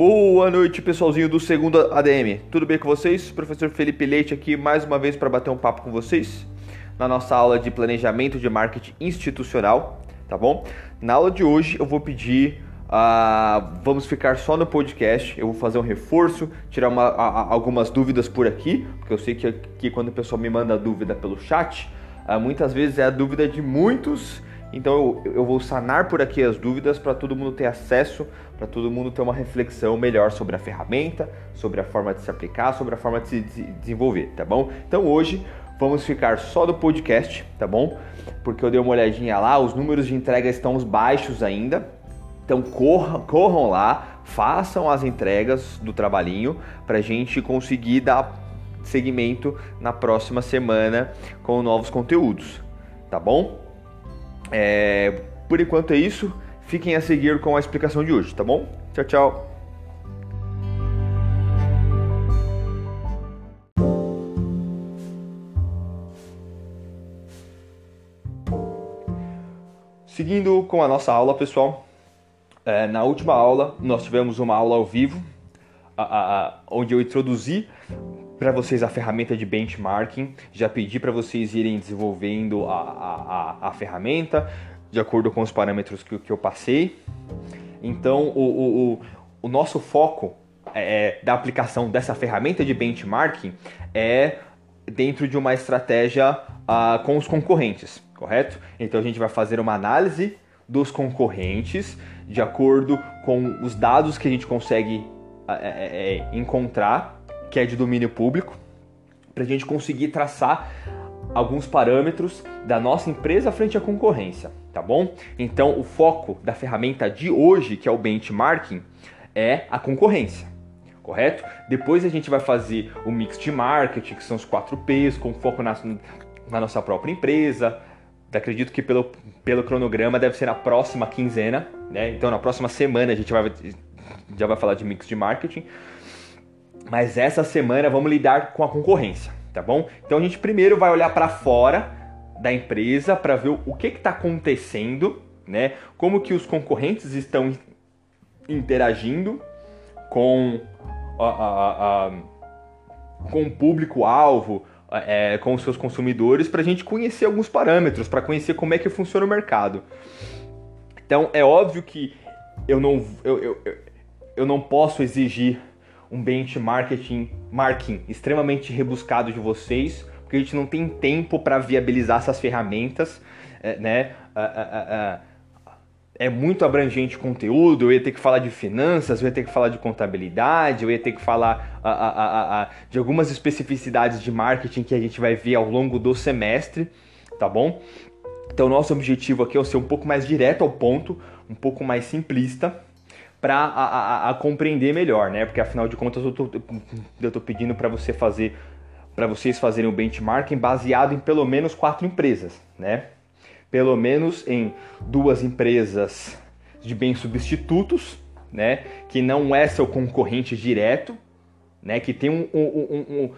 Boa noite, pessoalzinho do segundo ADM. Tudo bem com vocês? Professor Felipe Leite aqui mais uma vez para bater um papo com vocês na nossa aula de planejamento de marketing institucional, tá bom? Na aula de hoje eu vou pedir uh, vamos ficar só no podcast. Eu vou fazer um reforço, tirar uma, a, algumas dúvidas por aqui, porque eu sei que, que quando o pessoal me manda dúvida pelo chat, uh, muitas vezes é a dúvida de muitos então eu, eu vou sanar por aqui as dúvidas para todo mundo ter acesso, para todo mundo ter uma reflexão melhor sobre a ferramenta, sobre a forma de se aplicar, sobre a forma de se desenvolver, tá bom? Então hoje vamos ficar só do podcast, tá bom? Porque eu dei uma olhadinha lá, os números de entrega estão baixos ainda. Então corram, lá, façam as entregas do trabalhinho para a gente conseguir dar seguimento na próxima semana com novos conteúdos, tá bom? É, por enquanto é isso. Fiquem a seguir com a explicação de hoje, tá bom? Tchau, tchau. Seguindo com a nossa aula, pessoal. É, na última aula, nós tivemos uma aula ao vivo, a, a, a, onde eu introduzi para vocês a ferramenta de benchmarking, já pedi para vocês irem desenvolvendo a, a, a, ferramenta de acordo com os parâmetros que, que eu passei. Então, o, o, o nosso foco é, da aplicação dessa ferramenta de benchmarking é dentro de uma estratégia uh, com os concorrentes, correto? Então, a gente vai fazer uma análise dos concorrentes de acordo com os dados que a gente consegue uh, é, encontrar que é de domínio público, para a gente conseguir traçar alguns parâmetros da nossa empresa frente à concorrência, tá bom? Então, o foco da ferramenta de hoje, que é o benchmarking, é a concorrência, correto? Depois a gente vai fazer o mix de marketing, que são os 4 Ps, com foco na, na nossa própria empresa. Acredito que pelo, pelo cronograma deve ser na próxima quinzena, né? Então, na próxima semana a gente vai, já vai falar de mix de marketing. Mas essa semana vamos lidar com a concorrência, tá bom? Então a gente primeiro vai olhar para fora da empresa para ver o que está acontecendo, né? Como que os concorrentes estão interagindo com a, a, a com o público-alvo, é, com os seus consumidores, para a gente conhecer alguns parâmetros, para conhecer como é que funciona o mercado. Então é óbvio que eu não, eu, eu, eu não posso exigir um benchmarking marketing extremamente rebuscado de vocês, porque a gente não tem tempo para viabilizar essas ferramentas, é, né? é muito abrangente o conteúdo, eu ia ter que falar de finanças, eu ia ter que falar de contabilidade, eu ia ter que falar de algumas especificidades de marketing que a gente vai ver ao longo do semestre, tá bom? Então, nosso objetivo aqui é ser um pouco mais direto ao ponto, um pouco mais simplista, para compreender melhor, né? Porque afinal de contas eu tô, eu tô pedindo para você fazer para vocês fazerem o benchmarking baseado em pelo menos quatro empresas, né? Pelo menos em duas empresas de bens substitutos, né? Que não é seu concorrente direto, né? Que tem um, um,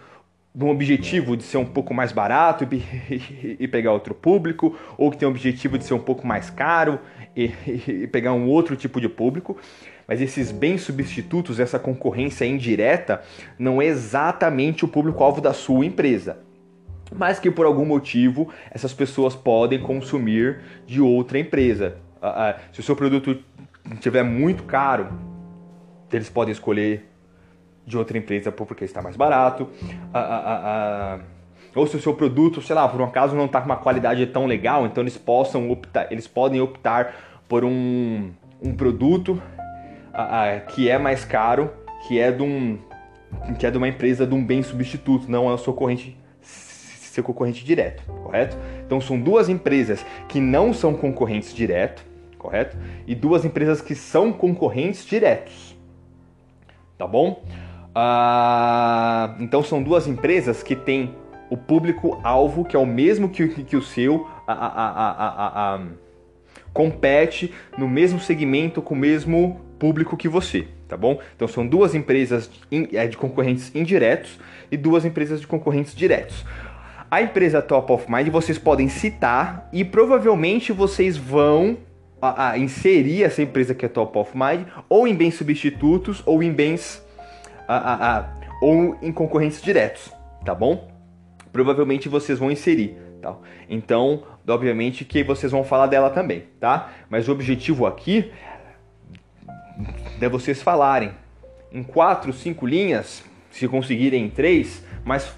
um, um objetivo de ser um pouco mais barato e, pegar outro público, ou que tem o objetivo de ser um pouco mais caro e, e pegar um outro tipo de público mas esses bens substitutos, essa concorrência indireta, não é exatamente o público-alvo da sua empresa. Mas que por algum motivo essas pessoas podem consumir de outra empresa. Se o seu produto estiver muito caro, eles podem escolher de outra empresa porque está mais barato. Ou se o seu produto, sei lá, por um acaso não está com uma qualidade tão legal, então eles possam optar, eles podem optar por um, um produto que é mais caro, que é de um que é de uma empresa de um bem substituto, não é o seu concorrente seu concorrente direto, correto? Então são duas empresas que não são concorrentes direto, correto? E duas empresas que são concorrentes diretos, tá bom? Ah, então são duas empresas que têm o público alvo que é o mesmo que, que o seu, a, a, a, compete no mesmo segmento com o mesmo público que você, tá bom? Então são duas empresas é, de concorrentes indiretos e duas empresas de concorrentes diretos. A empresa Top of Mind vocês podem citar e provavelmente vocês vão a, a, inserir essa empresa que é top of mind ou em bens substitutos ou em bens a, a, ou em concorrentes diretos, tá bom? Provavelmente vocês vão inserir, tá? Então, obviamente que vocês vão falar dela também, tá? Mas o objetivo aqui é vocês falarem em quatro, cinco linhas, se conseguirem em três, mas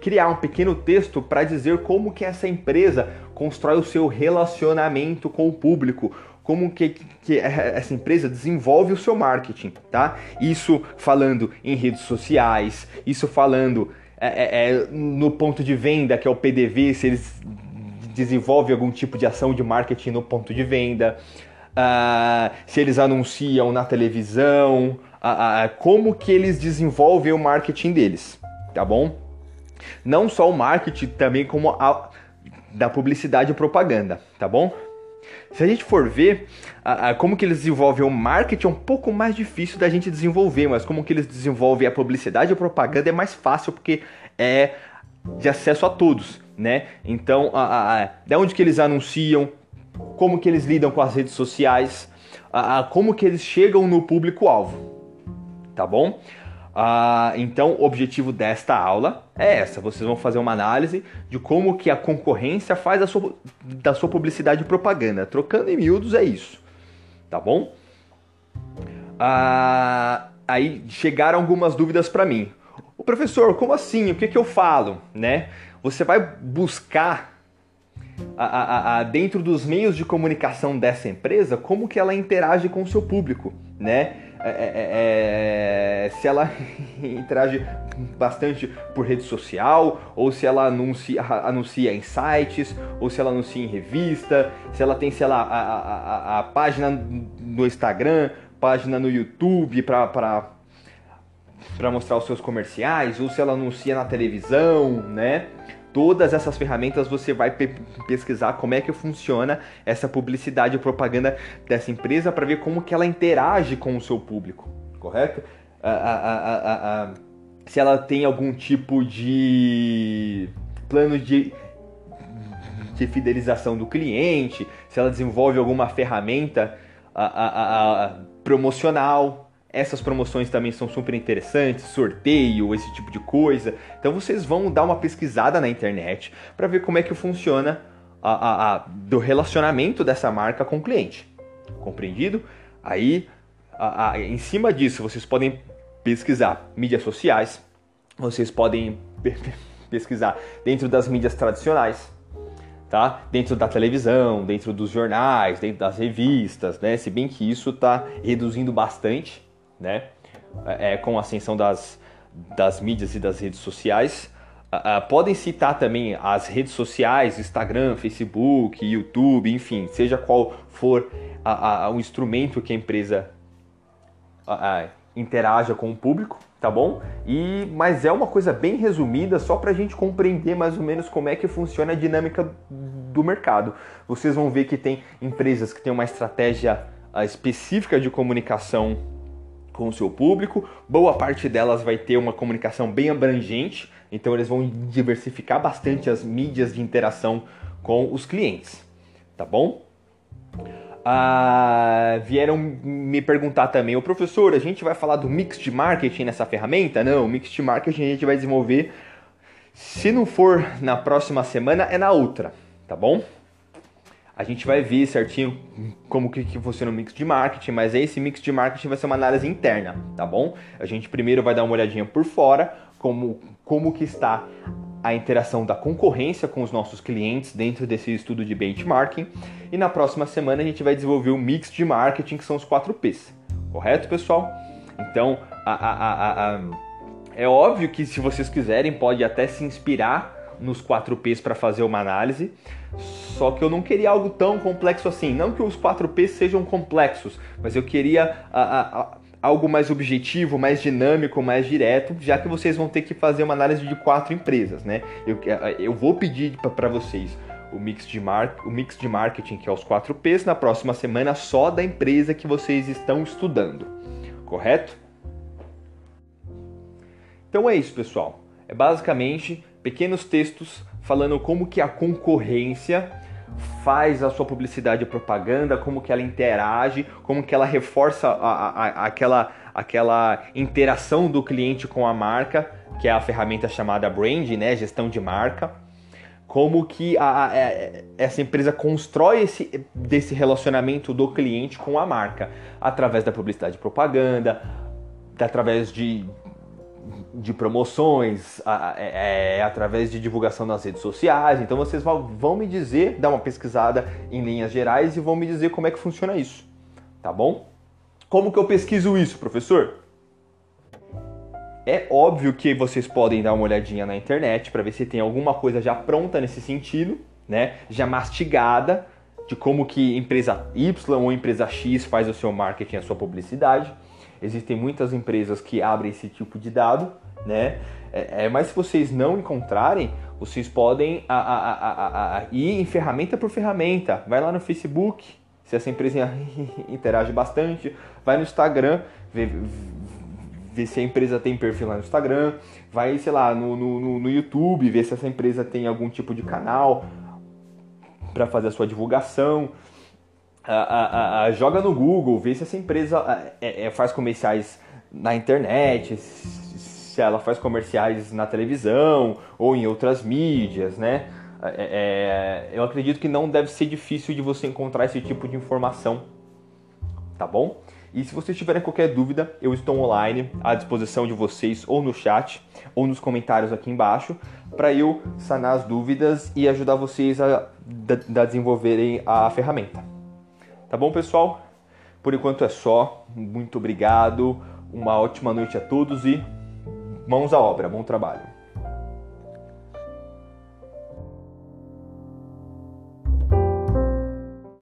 criar um pequeno texto para dizer como que essa empresa constrói o seu relacionamento com o público, como que, que essa empresa desenvolve o seu marketing, tá? Isso falando em redes sociais, isso falando é, é, é no ponto de venda, que é o PDV, se eles desenvolvem algum tipo de ação de marketing no ponto de venda, uh, se eles anunciam na televisão, uh, uh, como que eles desenvolvem o marketing deles, tá bom? Não só o marketing, também como a da publicidade e propaganda, tá bom? Se a gente for ver a, a, como que eles desenvolvem o marketing é um pouco mais difícil da gente desenvolver, mas como que eles desenvolvem a publicidade e a propaganda é mais fácil porque é de acesso a todos, né? Então, a, a, de onde que eles anunciam, como que eles lidam com as redes sociais, a, como que eles chegam no público-alvo, tá bom? Ah, então, o objetivo desta aula é essa. Vocês vão fazer uma análise de como que a concorrência faz a sua, da sua publicidade e propaganda. Trocando em miúdos é isso, tá bom? Ah, aí chegaram algumas dúvidas para mim. O professor, como assim? O que, que eu falo? Né? Você vai buscar a, a, a, dentro dos meios de comunicação dessa empresa como que ela interage com o seu público, né? É, é, é, é, se ela interage bastante por rede social, ou se ela anuncia, anuncia em sites, ou se ela anuncia em revista, se ela tem, sei lá, a, a, a página no Instagram, página no YouTube para mostrar os seus comerciais, ou se ela anuncia na televisão, né? Todas essas ferramentas você vai pe pesquisar como é que funciona essa publicidade e propaganda dessa empresa para ver como que ela interage com o seu público, correto? se ela tem algum tipo de plano de, de fidelização do cliente, se ela desenvolve alguma ferramenta promocional, essas promoções também são super interessantes, sorteio, esse tipo de coisa. Então vocês vão dar uma pesquisada na internet para ver como é que funciona a, a, a, do relacionamento dessa marca com o cliente. Compreendido? Aí, em cima disso, vocês podem pesquisar mídias sociais, vocês podem pesquisar dentro das mídias tradicionais, tá? Dentro da televisão, dentro dos jornais, dentro das revistas, né? Se bem que isso está reduzindo bastante né? É, é, com a ascensão das, das mídias e das redes sociais. Uh, podem citar também as redes sociais, Instagram, Facebook, YouTube, enfim, seja qual for o instrumento que a empresa interaja com o público, tá bom? E mas é uma coisa bem resumida só para a gente compreender mais ou menos como é que funciona a dinâmica do mercado. Vocês vão ver que tem empresas que têm uma estratégia uh, específica de comunicação com o seu público. Boa parte delas vai ter uma comunicação bem abrangente, então eles vão diversificar bastante as mídias de interação com os clientes, tá bom? Ah, vieram me perguntar também, o professor, a gente vai falar do mix de marketing nessa ferramenta? Não, o mix de marketing a gente vai desenvolver. Se não for na próxima semana, é na outra, tá bom? A gente vai ver certinho como que, que funciona o mix de marketing, mas esse mix de marketing vai ser uma análise interna, tá bom? A gente primeiro vai dar uma olhadinha por fora, como, como que está a interação da concorrência com os nossos clientes dentro desse estudo de benchmarking. E na próxima semana a gente vai desenvolver o mix de marketing, que são os 4 Ps. Correto, pessoal? Então, a, a, a, é óbvio que se vocês quiserem, pode até se inspirar nos 4 Ps para fazer uma análise. Só que eu não queria algo tão complexo assim. Não que os 4 Ps sejam complexos, mas eu queria a, a, a, algo mais objetivo, mais dinâmico, mais direto, já que vocês vão ter que fazer uma análise de quatro empresas, né? Eu, eu vou pedir para vocês o mix, de mar, o mix de marketing, que é os 4 Ps, na próxima semana só da empresa que vocês estão estudando, correto? Então é isso, pessoal. É basicamente pequenos textos falando como que a concorrência faz a sua publicidade e propaganda, como que ela interage, como que ela reforça a, a, aquela, aquela interação do cliente com a marca, que é a ferramenta chamada brand, né, gestão de marca. Como que a, a, é, essa empresa constrói esse desse relacionamento do cliente com a marca através da publicidade e propaganda, através de de promoções, é, é, através de divulgação nas redes sociais. Então vocês vão me dizer, dar uma pesquisada em linhas gerais e vão me dizer como é que funciona isso, tá bom? Como que eu pesquiso isso, professor? É óbvio que vocês podem dar uma olhadinha na internet para ver se tem alguma coisa já pronta nesse sentido, né? Já mastigada de como que empresa Y ou empresa X faz o seu marketing, a sua publicidade. Existem muitas empresas que abrem esse tipo de dado, né? É, é, mas se vocês não encontrarem, vocês podem a, a, a, ir em ferramenta por ferramenta. Vai lá no Facebook, se essa empresa interage bastante. Vai no Instagram, vê, vê se a empresa tem perfil lá no Instagram. Vai, sei lá, no, no, no YouTube, ver se essa empresa tem algum tipo de canal para fazer a sua divulgação a, a, joga no Google, vê se essa empresa é, é, faz comerciais na internet, se ela faz comerciais na televisão ou em outras mídias, né? É, é, eu acredito que não deve ser difícil de você encontrar esse tipo de informação, tá bom? E se vocês tiverem qualquer dúvida, eu estou online à disposição de vocês ou no chat ou nos comentários aqui embaixo para eu sanar as dúvidas e ajudar vocês a, a desenvolverem a ferramenta. Tá bom, pessoal? Por enquanto é só. Muito obrigado. Uma ótima noite a todos e mãos à obra. Bom trabalho.